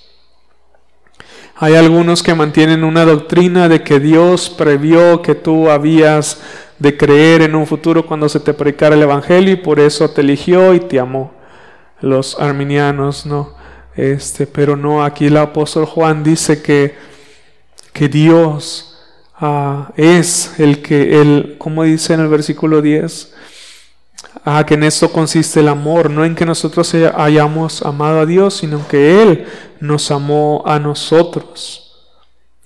[SPEAKER 1] Hay algunos que mantienen una doctrina de que Dios previó que tú habías de creer en un futuro cuando se te predicara el Evangelio y por eso te eligió y te amó. Los arminianos no. Este, pero no, aquí el apóstol Juan dice que, que Dios ah, es el que, el, como dice en el versículo 10, ah, que en esto consiste el amor, no en que nosotros hayamos amado a Dios, sino que Él nos amó a nosotros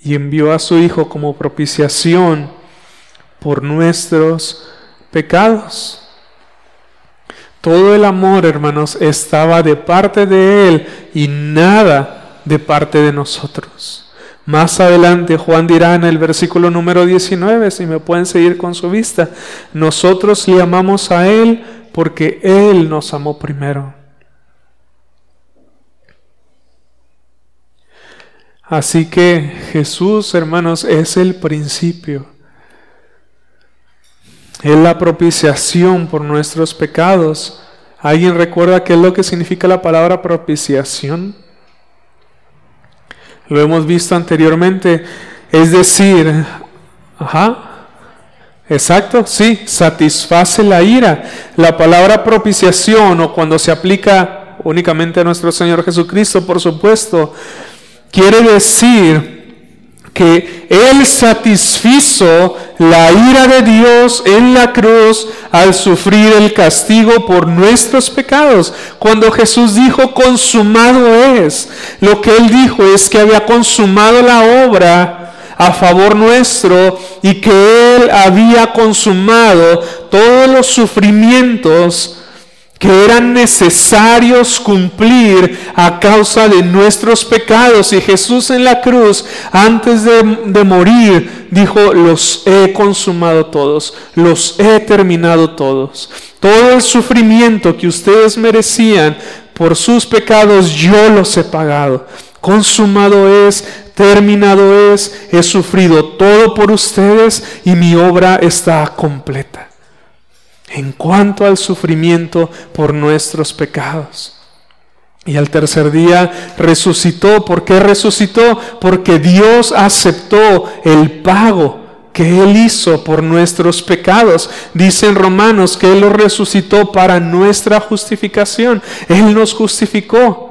[SPEAKER 1] y envió a su Hijo como propiciación por nuestros pecados. Todo el amor, hermanos, estaba de parte de Él y nada de parte de nosotros. Más adelante Juan dirá en el versículo número 19, si me pueden seguir con su vista, nosotros le amamos a Él porque Él nos amó primero. Así que Jesús, hermanos, es el principio es la propiciación por nuestros pecados. ¿Alguien recuerda qué es lo que significa la palabra propiciación? Lo hemos visto anteriormente. Es decir, ajá, exacto, sí, satisface la ira. La palabra propiciación o cuando se aplica únicamente a nuestro Señor Jesucristo, por supuesto, quiere decir que Él satisfizo la ira de Dios en la cruz al sufrir el castigo por nuestros pecados. Cuando Jesús dijo, consumado es, lo que Él dijo es que había consumado la obra a favor nuestro y que Él había consumado todos los sufrimientos que eran necesarios cumplir a causa de nuestros pecados. Y Jesús en la cruz, antes de, morir, dijo, los he consumado todos, los he terminado todos. Todo el sufrimiento que ustedes merecían por sus pecados, yo los he pagado. Consumado es, terminado es, he sufrido todo por ustedes y mi obra está completa en cuanto al sufrimiento por nuestros pecados. Y al tercer día resucitó. ¿Por qué resucitó? Porque Dios aceptó el pago que Él hizo por nuestros pecados. Dice en Romanos que Él lo resucitó para nuestra justificación. Él nos justificó.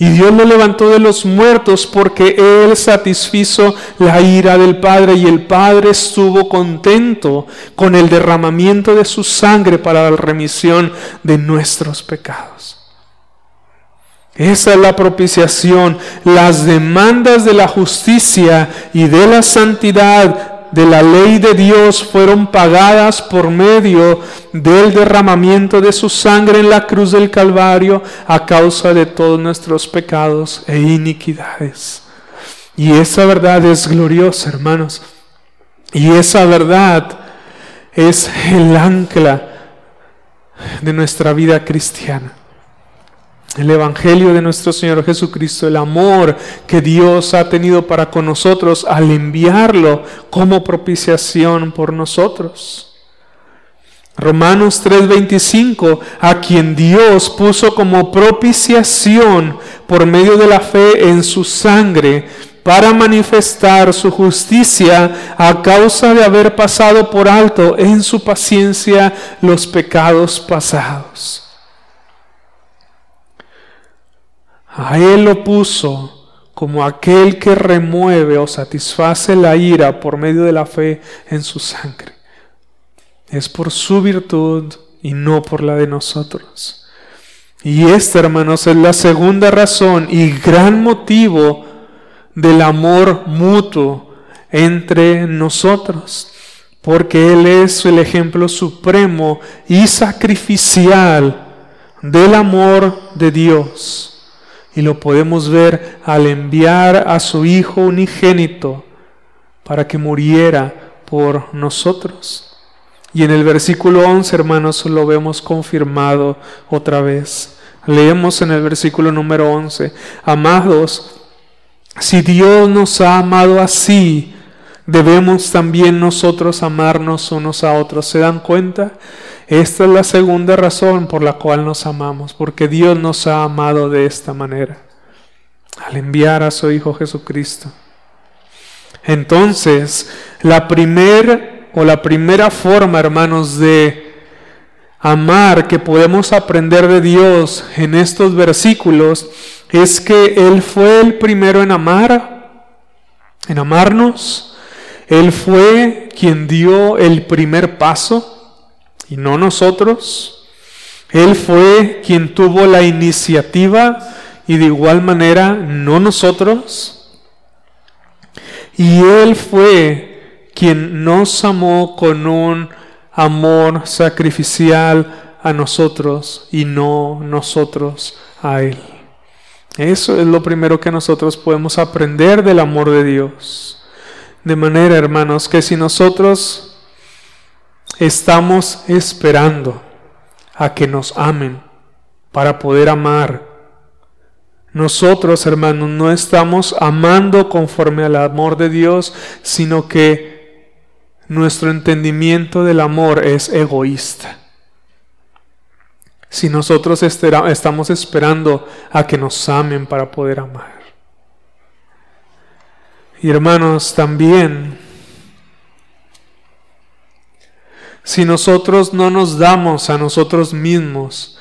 [SPEAKER 1] Y Dios lo levantó de los muertos porque Él satisfizo la ira del Padre y el Padre estuvo contento con el derramamiento de su sangre para la remisión de nuestros pecados. Esa es la propiciación. Las demandas de la justicia y de la santidad de la ley de Dios fueron pagadas por medio del derramamiento de su sangre en la cruz del Calvario a causa de todos nuestros pecados e iniquidades. Y esa verdad es gloriosa, hermanos. Y esa verdad es el ancla de nuestra vida cristiana el Evangelio de nuestro Señor Jesucristo, el amor que Dios ha tenido para con nosotros al enviarlo como propiciación por nosotros. Romanos 3:25, a quien Dios puso como propiciación por medio de la fe en su sangre para manifestar su justicia a causa de haber pasado por alto en su paciencia los pecados pasados. A él lo puso como aquel que remueve o satisface la ira por medio de la fe en su sangre. Es por su virtud y no por la de nosotros. Y esta, hermanos, es la segunda razón y gran motivo del amor mutuo entre nosotros, porque Él es el ejemplo supremo y sacrificial del amor de Dios. Y lo podemos ver al enviar a su Hijo unigénito para que muriera por nosotros. Y en el versículo 11, hermanos, lo vemos confirmado otra vez. Leemos en el versículo número 11, amados, si Dios nos ha amado así, debemos también nosotros amarnos unos a otros. ¿Se dan cuenta? Esta es la segunda razón por la cual nos amamos, porque Dios nos ha amado de esta manera, al enviar a su Hijo Jesucristo. Entonces, la primera o la primera forma, hermanos, de amar que podemos aprender de Dios en estos versículos es que Él fue el primero en amar, en amarnos. Él fue quien dio el primer paso y no nosotros. Él fue quien tuvo la iniciativa y de igual manera no nosotros. Y Él fue quien nos amó con un amor sacrificial a nosotros y no nosotros a Él. Eso es lo primero que nosotros podemos aprender del amor de Dios. De manera, hermanos, que si nosotros estamos esperando a que nos amen para poder amar, nosotros, hermanos, no estamos amando conforme al amor de Dios, sino que nuestro entendimiento del amor es egoísta si nosotros estamos esperando a que nos amen para poder amar. Y hermanos, también, si nosotros no nos damos a nosotros mismos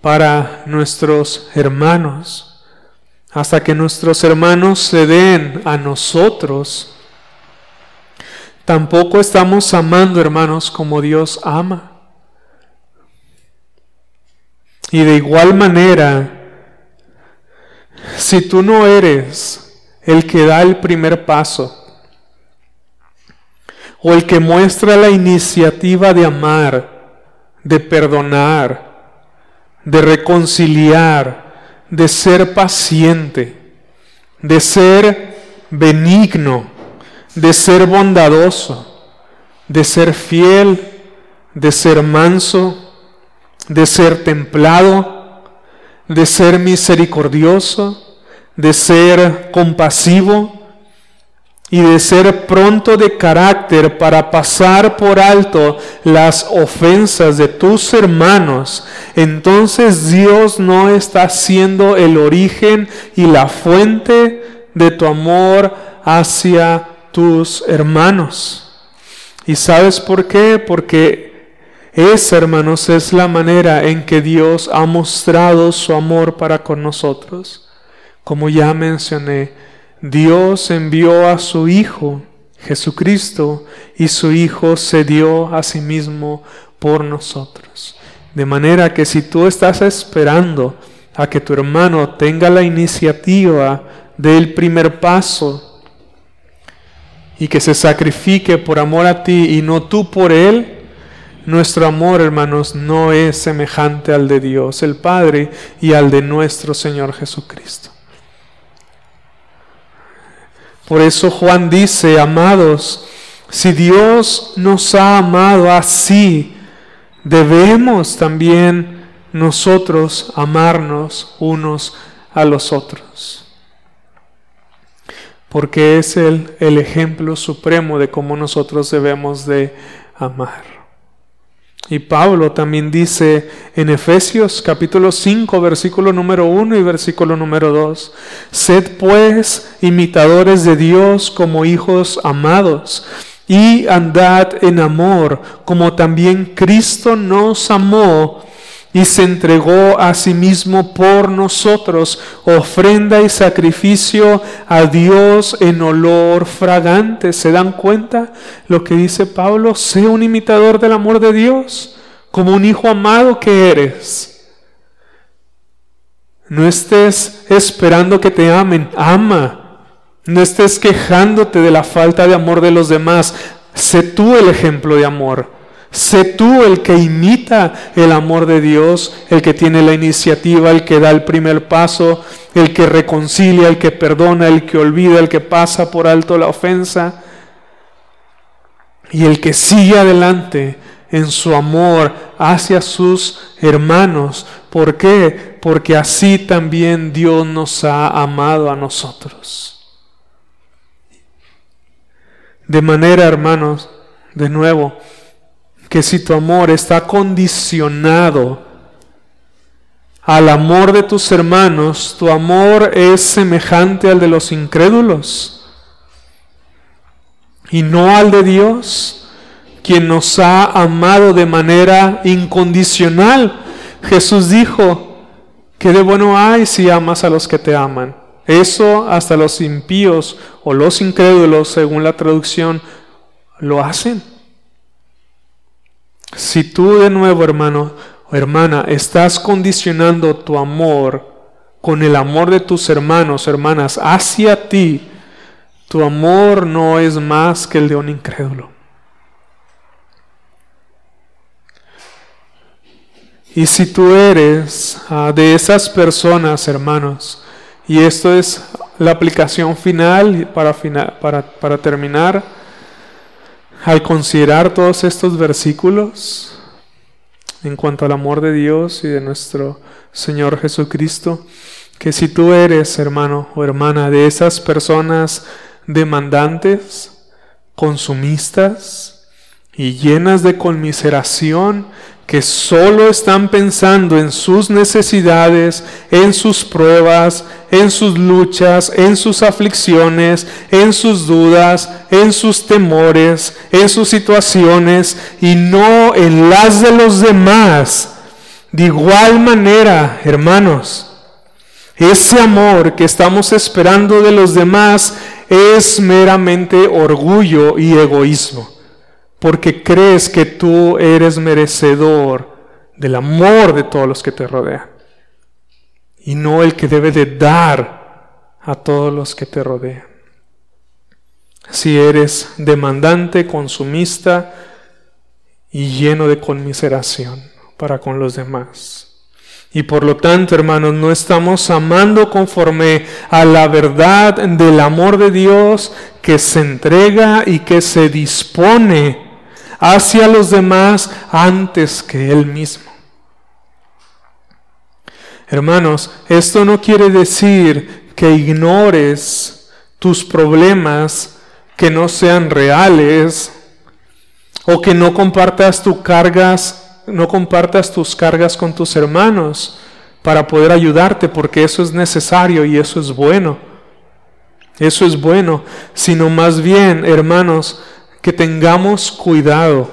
[SPEAKER 1] para nuestros hermanos, hasta que nuestros hermanos se den a nosotros, tampoco estamos amando, hermanos, como Dios ama. Y de igual manera, si tú no eres el que da el primer paso, o el que muestra la iniciativa de amar, de perdonar, de reconciliar, de ser paciente, de ser benigno, de ser bondadoso, de ser fiel, de ser manso, de ser templado, de ser misericordioso, de ser compasivo y de ser pronto de carácter para pasar por alto las ofensas de tus hermanos, entonces Dios no está siendo el origen y la fuente de tu amor hacia tus hermanos. ¿Y sabes por qué? Porque esa, hermanos, es la manera en que Dios ha mostrado su amor para con nosotros. Como ya mencioné, Dios envió a su Hijo, Jesucristo, y su Hijo se dio a sí mismo por nosotros. De manera que si tú estás esperando a que tu hermano tenga la iniciativa del primer paso y que se sacrifique por amor a ti y no tú por él, nuestro amor, hermanos, no es semejante al de Dios, el Padre, y al de nuestro Señor Jesucristo. Por eso Juan dice, amados, si Dios nos ha amado así, debemos también nosotros amarnos unos a los otros. Porque es el, ejemplo supremo de cómo nosotros debemos de amar. Y Pablo también dice en Efesios capítulo 5, versículo número 1 y versículo número 2, Sed pues imitadores de Dios como hijos amados y andad en amor, como también Cristo nos amó y se entregó a sí mismo por nosotros, ofrenda y sacrificio a Dios en olor fragante. ¿Se dan cuenta lo que dice Pablo? Sé un imitador del amor de Dios, como un hijo amado que eres. No estés esperando que te amen, ama. No estés quejándote de la falta de amor de los demás. Sé tú el ejemplo de amor. Sé tú el que imita el amor de Dios, el que tiene la iniciativa, el que da el primer paso, el que reconcilia, el que perdona, el que olvida, el que pasa por alto la ofensa y el que sigue adelante en su amor hacia sus hermanos. ¿Por qué? Porque así también Dios nos ha amado a nosotros. De manera, hermanos, de nuevo, que si tu amor está condicionado al amor de tus hermanos, tu amor es semejante al de los incrédulos y no al de Dios, quien nos ha amado de manera incondicional. Jesús dijo, que de bueno hay si amas a los que te aman? Eso hasta los impíos o los incrédulos, según la traducción, lo hacen. Si tú de nuevo, hermano o hermana, estás condicionando tu amor con el amor de tus hermanos, hermanas, hacia ti, tu amor no es más que el de un incrédulo. Y si tú eres ah, de esas personas, hermanos, y esto es la aplicación final para, para, para terminar, al considerar todos estos versículos en cuanto al amor de Dios y de nuestro Señor Jesucristo, que si tú eres, hermano o hermana, de esas personas demandantes, consumistas y llenas de conmiseración, que solo están pensando en sus necesidades, en sus pruebas, en sus luchas, en sus aflicciones, en sus dudas, en sus temores, en sus situaciones y no en las de los demás. De igual manera, hermanos, ese amor que estamos esperando de los demás es meramente orgullo y egoísmo porque crees que tú eres merecedor del amor de todos los que te rodean y no el que debe de dar a todos los que te rodean. Si eres demandante, consumista y lleno de conmiseración para con los demás. Y por lo tanto, hermanos, no estamos amando conforme a la verdad del amor de Dios que se entrega y que se dispone hacia los demás antes que Él mismo. Hermanos, esto no quiere decir que ignores tus problemas que no sean reales o que no compartas tus cargas, no compartas tus cargas con tus hermanos para poder ayudarte, porque eso es necesario y eso es bueno. Eso es bueno, sino más bien, hermanos, que tengamos cuidado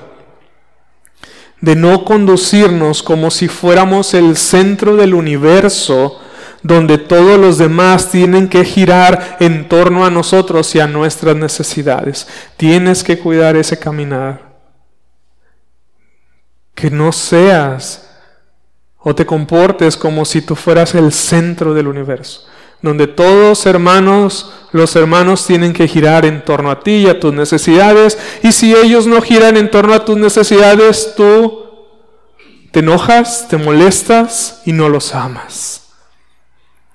[SPEAKER 1] de no conducirnos como si fuéramos el centro del universo donde todos los demás tienen que girar en torno a nosotros y a nuestras necesidades. Tienes que cuidar ese caminar. Que no seas o te comportes como si tú fueras el centro del universo donde todos hermanos, los hermanos tienen que girar en torno a ti y a tus necesidades, y si ellos no giran en torno a tus necesidades, tú te enojas, te molestas y no los amas.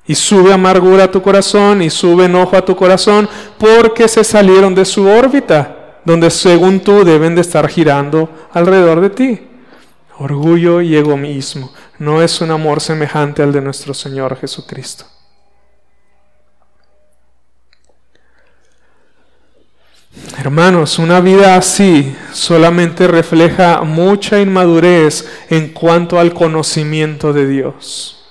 [SPEAKER 1] Y sube amargura a tu corazón y sube enojo a tu corazón porque se salieron de su órbita, donde según tú deben de estar girando alrededor de ti. Orgullo y egoísmo no es un amor semejante al de nuestro Señor Jesucristo. Hermanos, una vida así solamente refleja mucha inmadurez en cuanto al conocimiento de Dios.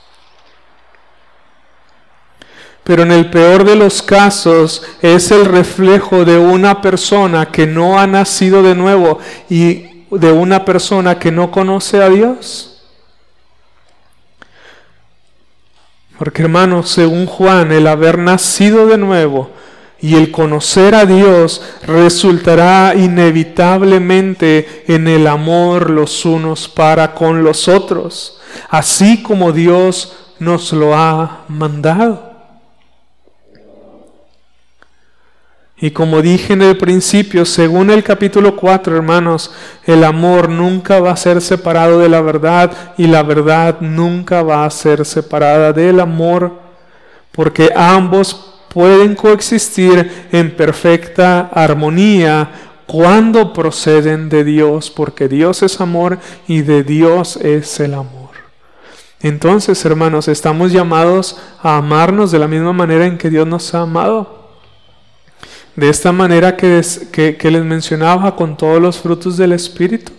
[SPEAKER 1] Pero en el peor de los casos es el reflejo de una persona que no ha nacido de nuevo y de una persona que no conoce a Dios. Porque hermanos, según Juan, el haber nacido de nuevo y el conocer a Dios resultará inevitablemente en el amor los unos para con los otros, así como Dios nos lo ha mandado. Y como dije en el principio, según el capítulo 4, hermanos, el amor nunca va a ser separado de la verdad y la verdad nunca va a ser separada del amor, porque ambos pueden coexistir en perfecta armonía cuando proceden de Dios, porque Dios es amor y de Dios es el amor. Entonces, hermanos, estamos llamados a amarnos de la misma manera en que Dios nos ha amado. De esta manera que, les mencionaba con todos los frutos del Espíritu.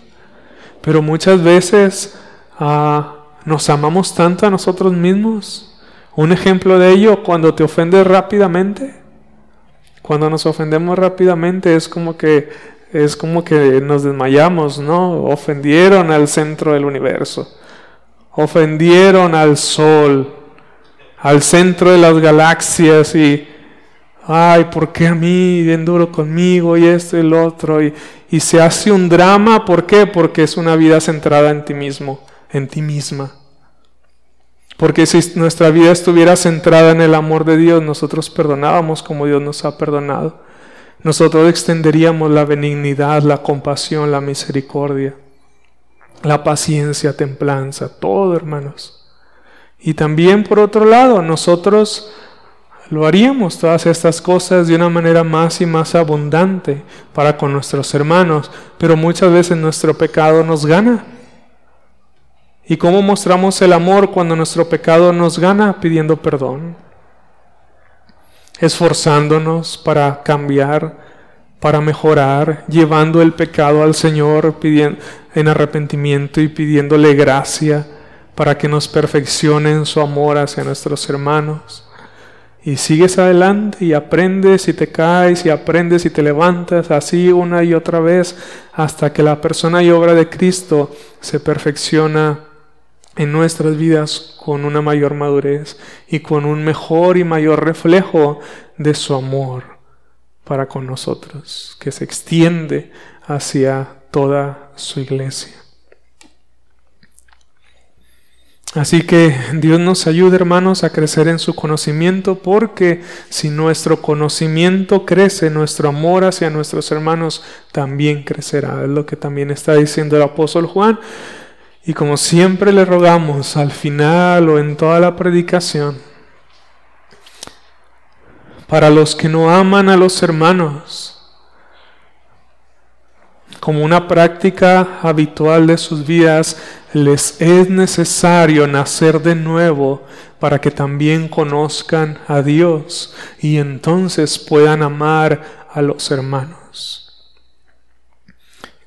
[SPEAKER 1] Pero muchas veces ah, nos amamos tanto a nosotros mismos un ejemplo de ello, cuando te ofendes rápidamente, cuando nos ofendemos rápidamente es como que es como que nos desmayamos, ¿no? Ofendieron al centro del universo. Ofendieron al sol, al centro de las galaxias y ay, ¿por qué a mí? Bien duro conmigo y esto y el otro. Y, y se hace un drama, ¿por qué? Porque es una vida centrada en ti mismo, en ti misma. Porque si nuestra vida estuviera centrada en el amor de Dios, nosotros perdonábamos como Dios nos ha perdonado. Nosotros extenderíamos la benignidad, la compasión, la misericordia, la paciencia, templanza, todo, hermanos. Y también, por otro lado, nosotros lo haríamos todas estas cosas de una manera más y más abundante para con nuestros hermanos, pero muchas veces nuestro pecado nos gana. ¿Y cómo mostramos el amor cuando nuestro pecado nos gana pidiendo perdón? Esforzándonos para cambiar, para mejorar, llevando el pecado al Señor pidiendo, en arrepentimiento y pidiéndole gracia para que nos perfeccione en su amor hacia nuestros hermanos. Y sigues adelante y aprendes y te caes y aprendes y te levantas así una y otra vez hasta que la persona y obra de Cristo se perfecciona en nuestras vidas con una mayor madurez y con un mejor y mayor reflejo de su amor para con nosotros, que se extiende hacia toda su iglesia. Así que Dios nos ayude, hermanos, a crecer en su conocimiento, porque si nuestro conocimiento crece, nuestro amor hacia nuestros hermanos también crecerá. Es lo que también está diciendo el apóstol Juan. Y como siempre le rogamos al final o en toda la predicación, para los que no aman a los hermanos, como una práctica habitual de sus vidas, les es necesario nacer de nuevo para que también conozcan a Dios y entonces puedan amar a los hermanos.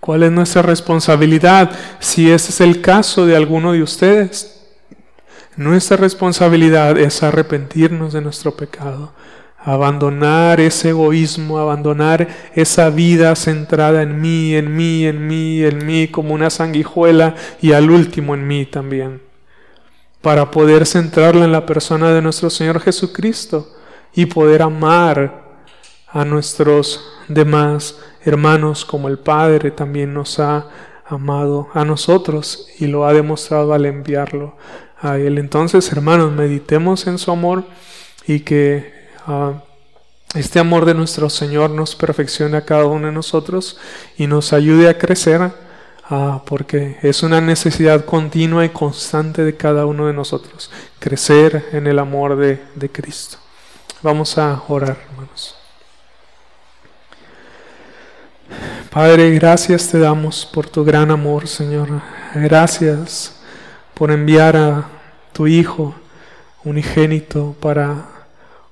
[SPEAKER 1] ¿Cuál es nuestra responsabilidad si ese es el caso de alguno de ustedes? Nuestra responsabilidad es arrepentirnos de nuestro pecado, abandonar ese egoísmo, abandonar esa vida centrada en mí, en mí, en mí, en mí, como una sanguijuela y al último en mí también, para poder centrarla en la persona de nuestro Señor Jesucristo y poder amar a nuestros demás hermanos como el Padre también nos ha amado a nosotros y lo ha demostrado al enviarlo a Él. Entonces, hermanos, meditemos en su amor y que ah, este amor de nuestro Señor nos perfeccione a cada uno de nosotros y nos ayude a crecer, ah, porque es una necesidad continua y constante de cada uno de nosotros, crecer en el amor de, de Cristo. Vamos a orar, hermanos. Padre, gracias te damos por tu gran amor, Señor. Gracias por enviar a tu Hijo unigénito para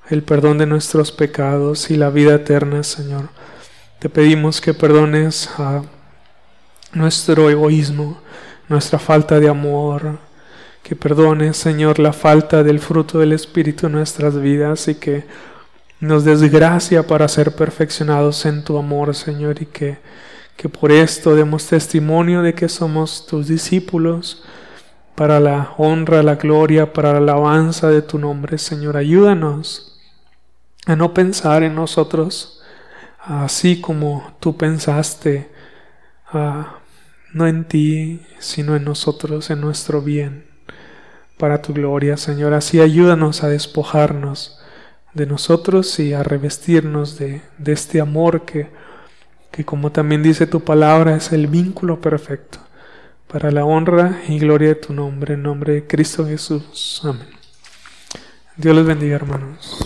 [SPEAKER 1] el perdón de nuestros pecados y la vida eterna, Señor. Te pedimos que perdones a nuestro egoísmo, nuestra falta de amor, que perdones, Señor, la falta del fruto del Espíritu en nuestras vidas y que nos des gracia para ser perfeccionados en tu amor, Señor, y que, que por esto demos testimonio de que somos tus discípulos para la honra, la gloria, para la alabanza de tu nombre, Señor. Ayúdanos a no pensar en nosotros así como tú pensaste, no en ti, sino en nosotros, en nuestro bien, para tu gloria, Señor. Así ayúdanos a despojarnos de nosotros y a revestirnos de, de este amor que, que, como también dice tu palabra, es el vínculo perfecto para la honra y gloria de tu nombre, en nombre de Cristo Jesús. Amén. Dios les bendiga, hermanos.